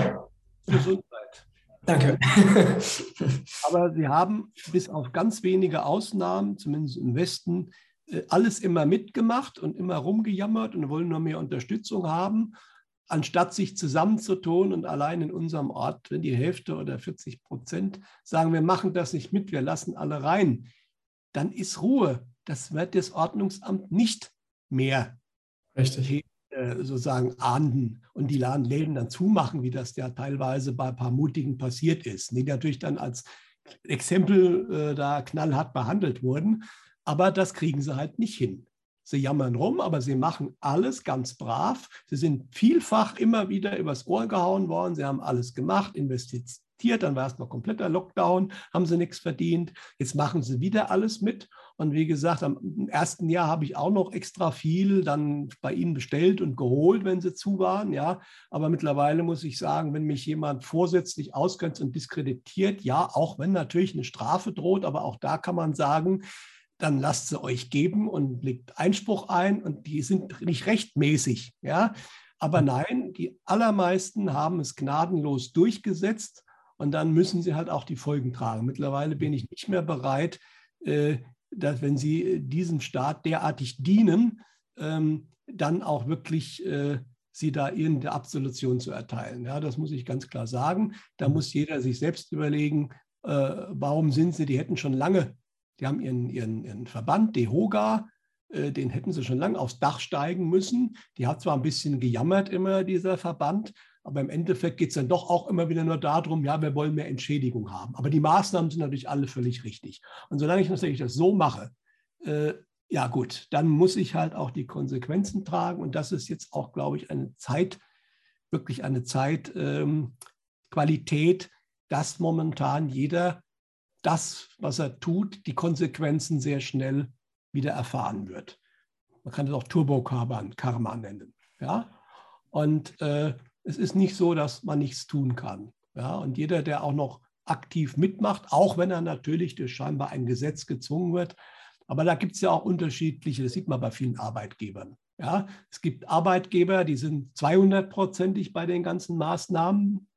Gesundheit. Danke. aber sie haben bis auf ganz wenige Ausnahmen, zumindest im Westen, äh, alles immer mitgemacht und immer rumgejammert und wollen nur mehr Unterstützung haben, anstatt sich zusammenzutun und allein in unserem Ort, wenn die Hälfte oder 40 Prozent sagen, wir machen das nicht mit, wir lassen alle rein, dann ist Ruhe das wird das Ordnungsamt nicht mehr Richtig. Äh, sozusagen ahnden und die Läden dann zumachen, wie das ja teilweise bei ein paar Mutigen passiert ist, die natürlich dann als Exempel äh, da knallhart behandelt wurden. Aber das kriegen sie halt nicht hin. Sie jammern rum, aber sie machen alles ganz brav. Sie sind vielfach immer wieder übers Ohr gehauen worden. Sie haben alles gemacht, investiert, dann war erstmal kompletter Lockdown, haben sie nichts verdient. Jetzt machen sie wieder alles mit. Und wie gesagt, am ersten Jahr habe ich auch noch extra viel dann bei ihnen bestellt und geholt, wenn sie zu waren. Ja, aber mittlerweile muss ich sagen, wenn mich jemand vorsätzlich ausgrenzt und diskreditiert, ja, auch wenn natürlich eine Strafe droht, aber auch da kann man sagen, dann lasst sie euch geben und legt Einspruch ein und die sind nicht rechtmäßig. Ja, aber nein, die allermeisten haben es gnadenlos durchgesetzt und dann müssen sie halt auch die Folgen tragen. Mittlerweile bin ich nicht mehr bereit, äh, dass wenn sie diesem Staat derartig dienen, ähm, dann auch wirklich äh, sie da irgendeine Absolution zu erteilen. Ja, das muss ich ganz klar sagen. Da muss jeder sich selbst überlegen, äh, warum sind sie, die hätten schon lange, die haben ihren, ihren, ihren Verband, DEHOGA, den hätten sie schon lange aufs Dach steigen müssen. Die hat zwar ein bisschen gejammert immer, dieser Verband, aber im Endeffekt geht es dann doch auch immer wieder nur darum, ja, wir wollen mehr Entschädigung haben. Aber die Maßnahmen sind natürlich alle völlig richtig. Und solange ich natürlich das so mache, äh, ja gut, dann muss ich halt auch die Konsequenzen tragen. Und das ist jetzt auch, glaube ich, eine Zeit, wirklich eine Zeitqualität, ähm, dass momentan jeder das, was er tut, die Konsequenzen sehr schnell wieder erfahren wird. Man kann es auch Turbo-Karma nennen. Ja? Und äh, es ist nicht so, dass man nichts tun kann. Ja, und jeder, der auch noch aktiv mitmacht, auch wenn er natürlich durch scheinbar ein Gesetz gezwungen wird, aber da gibt es ja auch unterschiedliche, das sieht man bei vielen Arbeitgebern. Ja, es gibt Arbeitgeber, die sind 200-prozentig bei den ganzen Maßnahmen,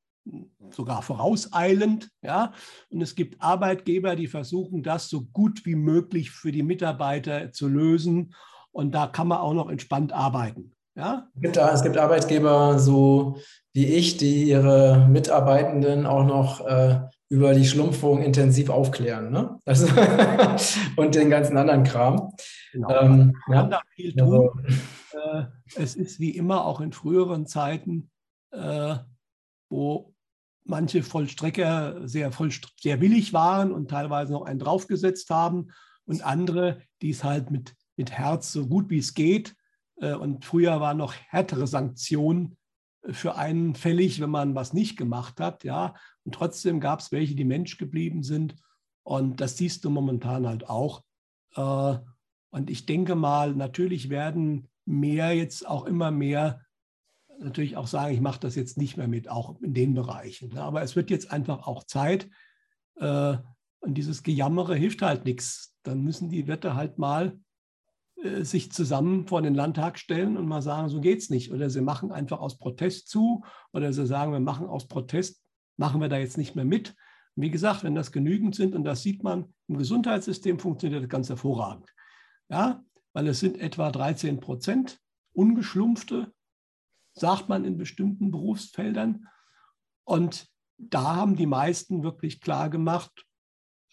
sogar vorauseilend. Ja, und es gibt Arbeitgeber, die versuchen, das so gut wie möglich für die Mitarbeiter zu lösen. Und da kann man auch noch entspannt arbeiten. Ja? Es, gibt, es gibt Arbeitgeber so wie ich, die ihre Mitarbeitenden auch noch äh, über die Schlumpfung intensiv aufklären. Ne? Also und den ganzen anderen Kram. Genau. Ähm, Man kann da viel tun. Also, äh, es ist wie immer auch in früheren Zeiten, äh, wo manche Vollstrecker sehr, voll, sehr willig waren und teilweise noch einen draufgesetzt haben und andere, die es halt mit, mit Herz so gut wie es geht äh, und früher waren noch härtere Sanktionen für einen fällig, wenn man was nicht gemacht hat, ja. Und trotzdem gab es welche, die Mensch geblieben sind. Und das siehst du momentan halt auch. Äh, und ich denke mal, natürlich werden mehr jetzt auch immer mehr natürlich auch sagen, ich mache das jetzt nicht mehr mit, auch in den Bereichen. Ne. Aber es wird jetzt einfach auch Zeit. Äh, und dieses Gejammere hilft halt nichts. Dann müssen die Wirte halt mal äh, sich zusammen vor den Landtag stellen und mal sagen, so geht es nicht. Oder sie machen einfach aus Protest zu oder sie sagen, wir machen aus Protest, machen wir da jetzt nicht mehr mit. Und wie gesagt, wenn das genügend sind, und das sieht man, im Gesundheitssystem funktioniert das ganz hervorragend. Ja, weil es sind etwa 13 Prozent ungeschlumpfte, sagt man in bestimmten Berufsfeldern. Und da haben die meisten wirklich klar gemacht,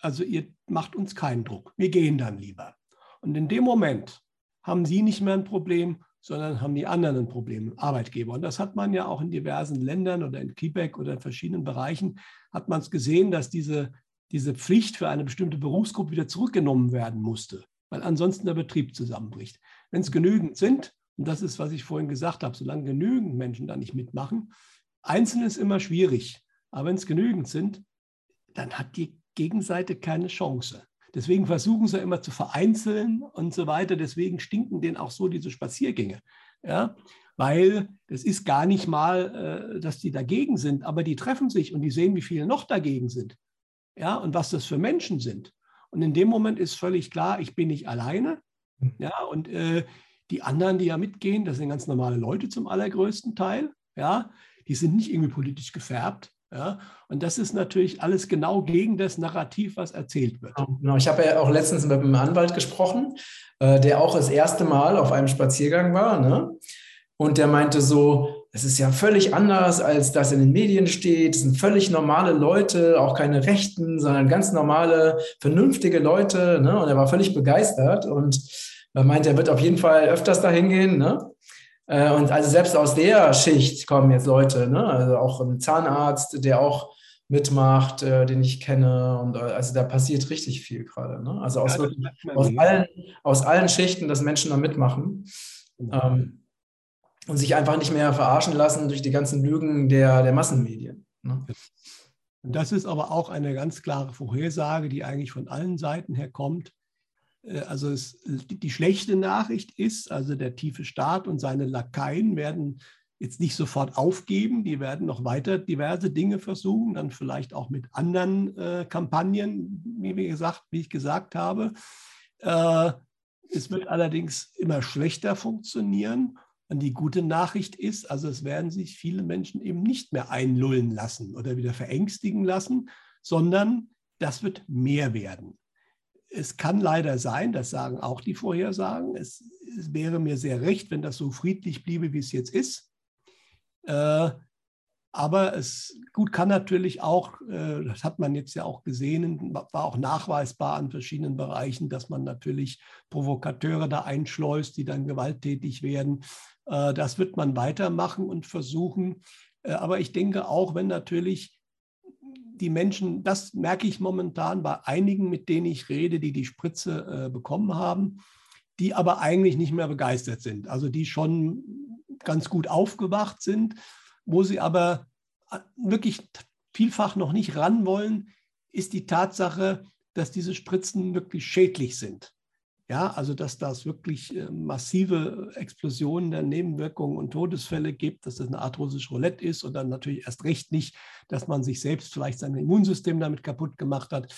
also ihr macht uns keinen Druck, wir gehen dann lieber. Und in dem Moment haben sie nicht mehr ein Problem, sondern haben die anderen ein Problem, Arbeitgeber. Und das hat man ja auch in diversen Ländern oder in Quebec oder in verschiedenen Bereichen, hat man es gesehen, dass diese, diese Pflicht für eine bestimmte Berufsgruppe wieder zurückgenommen werden musste, weil ansonsten der Betrieb zusammenbricht. Wenn es genügend sind, und das ist, was ich vorhin gesagt habe, solange genügend Menschen da nicht mitmachen, einzeln ist immer schwierig, aber wenn es genügend sind, dann hat die Gegenseite keine Chance. Deswegen versuchen sie immer zu vereinzeln und so weiter. Deswegen stinken denen auch so diese Spaziergänge. Ja? Weil das ist gar nicht mal, äh, dass die dagegen sind, aber die treffen sich und die sehen, wie viele noch dagegen sind. Ja? Und was das für Menschen sind. Und in dem Moment ist völlig klar, ich bin nicht alleine. Ja? Und äh, die anderen, die ja mitgehen, das sind ganz normale Leute zum allergrößten Teil. Ja? Die sind nicht irgendwie politisch gefärbt. Ja? Und das ist natürlich alles genau gegen das Narrativ, was erzählt wird. Genau. Ich habe ja auch letztens mit einem Anwalt gesprochen, äh, der auch das erste Mal auf einem Spaziergang war. Ne? Und der meinte so, es ist ja völlig anders, als das in den Medien steht. Es sind völlig normale Leute, auch keine Rechten, sondern ganz normale, vernünftige Leute. Ne? Und er war völlig begeistert und er meinte, er wird auf jeden Fall öfters dahin gehen. Ne? Äh, und also selbst aus der Schicht kommen jetzt Leute, ne? also auch ein Zahnarzt, der auch mitmacht, äh, den ich kenne. Und äh, also da passiert richtig viel gerade. Ne? Also aus, ja, wirklich, aus, allen, aus allen Schichten, dass Menschen da mitmachen. Genau. Ähm, und sich einfach nicht mehr verarschen lassen durch die ganzen Lügen der, der Massenmedien. Ne? Das ist aber auch eine ganz klare Vorhersage, die eigentlich von allen Seiten her kommt. Äh, also es, die schlechte Nachricht ist, also der tiefe Staat und seine Lakaien werden jetzt nicht sofort aufgeben, die werden noch weiter diverse Dinge versuchen, dann vielleicht auch mit anderen äh, Kampagnen, wie, wir gesagt, wie ich gesagt habe. Äh, es wird allerdings immer schlechter funktionieren. Und die gute Nachricht ist, also es werden sich viele Menschen eben nicht mehr einlullen lassen oder wieder verängstigen lassen, sondern das wird mehr werden es kann leider sein, das sagen auch die Vorhersagen, es, es, wäre mir sehr recht, wenn das so friedlich bliebe, wie es jetzt ist. Äh, aber es gut kann natürlich auch, äh, das hat man jetzt ja auch gesehen, war auch nachweisbar an verschiedenen Bereichen, dass man natürlich Provokateure da einschleust, die dann gewalttätig werden. Äh, das wird man weitermachen und versuchen. Äh, aber ich denke auch, wenn natürlich die Menschen, das merke ich momentan bei einigen, mit denen ich rede, die die Spritze äh, bekommen haben, die aber eigentlich nicht mehr begeistert sind. Also die schon ganz gut aufgewacht sind, wo sie aber äh, wirklich vielfach noch nicht ran wollen, ist die Tatsache, dass diese Spritzen wirklich schädlich sind. Ja, also dass das wirklich äh, massive Explosionen der Nebenwirkungen und Todesfälle gibt, dass das eine Art russisch Roulette ist und dann natürlich erst recht nicht, dass man sich selbst vielleicht sein Immunsystem damit kaputt gemacht hat.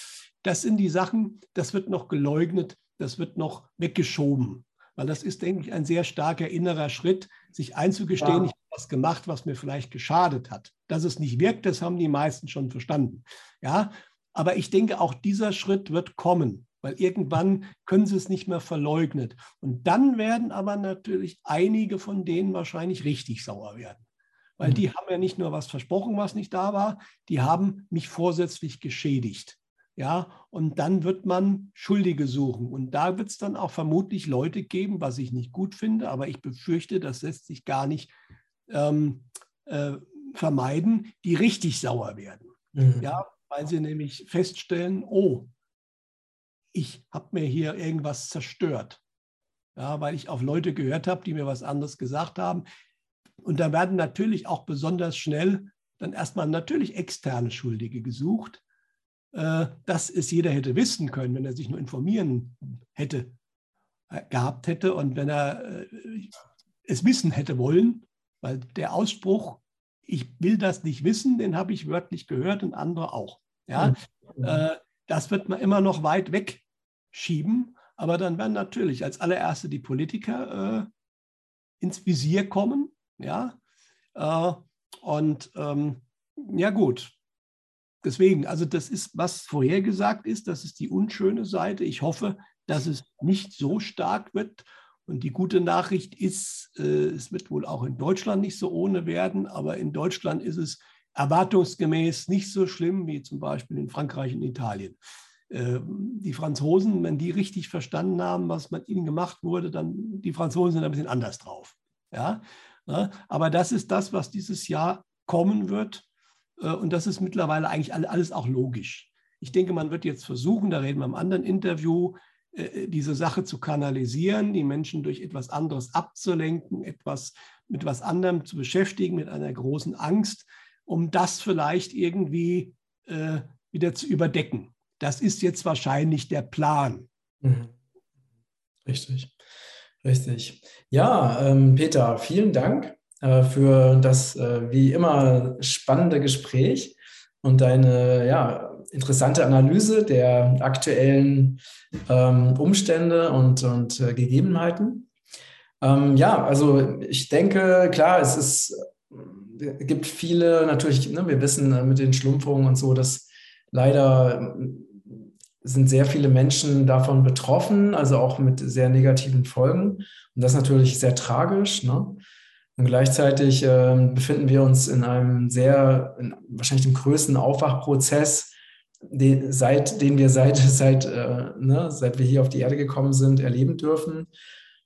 Das sind die Sachen, das wird noch geleugnet, das wird noch weggeschoben. Weil das ist, denke ich, ein sehr starker innerer Schritt, sich einzugestehen, ja. ich habe was gemacht, was mir vielleicht geschadet hat. Dass es nicht wirkt, das haben die meisten schon verstanden. Ja, aber ich denke, auch dieser Schritt wird kommen weil irgendwann können sie es nicht mehr verleugnet. Und dann werden aber natürlich einige von denen wahrscheinlich richtig sauer werden. Weil mhm. die haben ja nicht nur was versprochen, was nicht da war, die haben mich vorsätzlich geschädigt. Ja, und dann wird man Schuldige suchen. Und da wird es dann auch vermutlich Leute geben, was ich nicht gut finde, aber ich befürchte, das lässt sich gar nicht ähm, äh, vermeiden, die richtig sauer werden. Mhm. Ja, weil sie nämlich feststellen, oh, ich habe mir hier irgendwas zerstört. Ja, weil ich auf Leute gehört habe, die mir was anderes gesagt haben. und da werden natürlich auch besonders schnell dann erstmal natürlich externe Schuldige gesucht. Äh, dass es jeder hätte wissen können, wenn er sich nur informieren hätte, äh, gehabt hätte und wenn er äh, es wissen hätte wollen, weil der Ausspruch, ich will das nicht wissen, den habe ich wörtlich gehört und andere auch. Ja, mhm. das wird man immer noch weit wegschieben, aber dann werden natürlich als allererste die Politiker ins Visier kommen. Ja, und ähm, ja gut, deswegen, also das ist, was vorhergesagt ist, das ist die unschöne Seite. Ich hoffe, dass es nicht so stark wird. Und die gute Nachricht ist, äh, es wird wohl auch in Deutschland nicht so ohne werden, aber in Deutschland ist es erwartungsgemäß nicht so schlimm wie zum Beispiel in Frankreich und Italien. Äh, die Franzosen, wenn die richtig verstanden haben, was mit ihnen gemacht wurde, dann die Franzosen sind ein bisschen anders drauf. Ja? Aber das ist das, was dieses Jahr kommen wird. Äh, und das ist mittlerweile eigentlich alles auch logisch. Ich denke, man wird jetzt versuchen, da reden wir im anderen Interview, äh, äh, diese Sache zu kanalisieren, die Menschen durch etwas anderes abzulenken, etwas mit etwas anderem zu beschäftigen, mit einer großen Angst, um das vielleicht irgendwie äh, wieder zu überdecken. Das ist jetzt wahrscheinlich der Plan. Mhm. Richtig, richtig. Ja, ähm, Peter, vielen Dank äh, für das äh, wie immer spannende Gespräch und deine ja, interessante Analyse der aktuellen ähm, Umstände und, und äh, Gegebenheiten. Ähm, ja, also ich denke, klar, es ist, äh, gibt viele natürlich, ne, wir wissen äh, mit den Schlumpfungen und so, dass leider sind sehr viele Menschen davon betroffen, also auch mit sehr negativen Folgen. Und das ist natürlich sehr tragisch. Ne? Und gleichzeitig äh, befinden wir uns in einem sehr, in, wahrscheinlich dem größten Aufwachprozess, den, seit, den wir seit, seit, äh, ne, seit wir hier auf die Erde gekommen sind, erleben dürfen.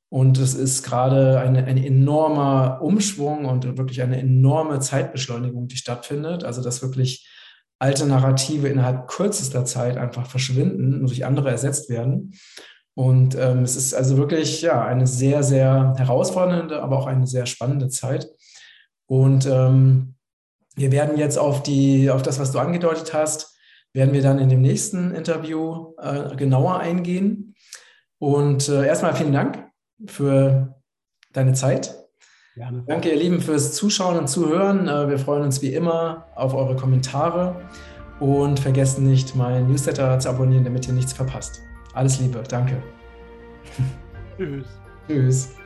Und es ist gerade eine, ein enormer Umschwung und wirklich eine enorme Zeitbeschleunigung, die stattfindet. Also dass wirklich alte Narrative innerhalb kürzester Zeit einfach verschwinden und durch andere ersetzt werden. Und ähm, es ist also wirklich ja, eine sehr, sehr herausfordernde, aber auch eine sehr spannende Zeit. Und ähm, wir werden jetzt auf, die, auf das, was du angedeutet hast, werden wir dann in dem nächsten Interview äh, genauer eingehen. Und äh, erstmal vielen Dank für deine Zeit. Gerne. Danke, ihr Lieben, fürs Zuschauen und Zuhören. Äh, wir freuen uns wie immer auf eure Kommentare und vergesst nicht, meinen Newsletter zu abonnieren, damit ihr nichts verpasst. Alles Liebe, danke. Tschüss. Tschüss.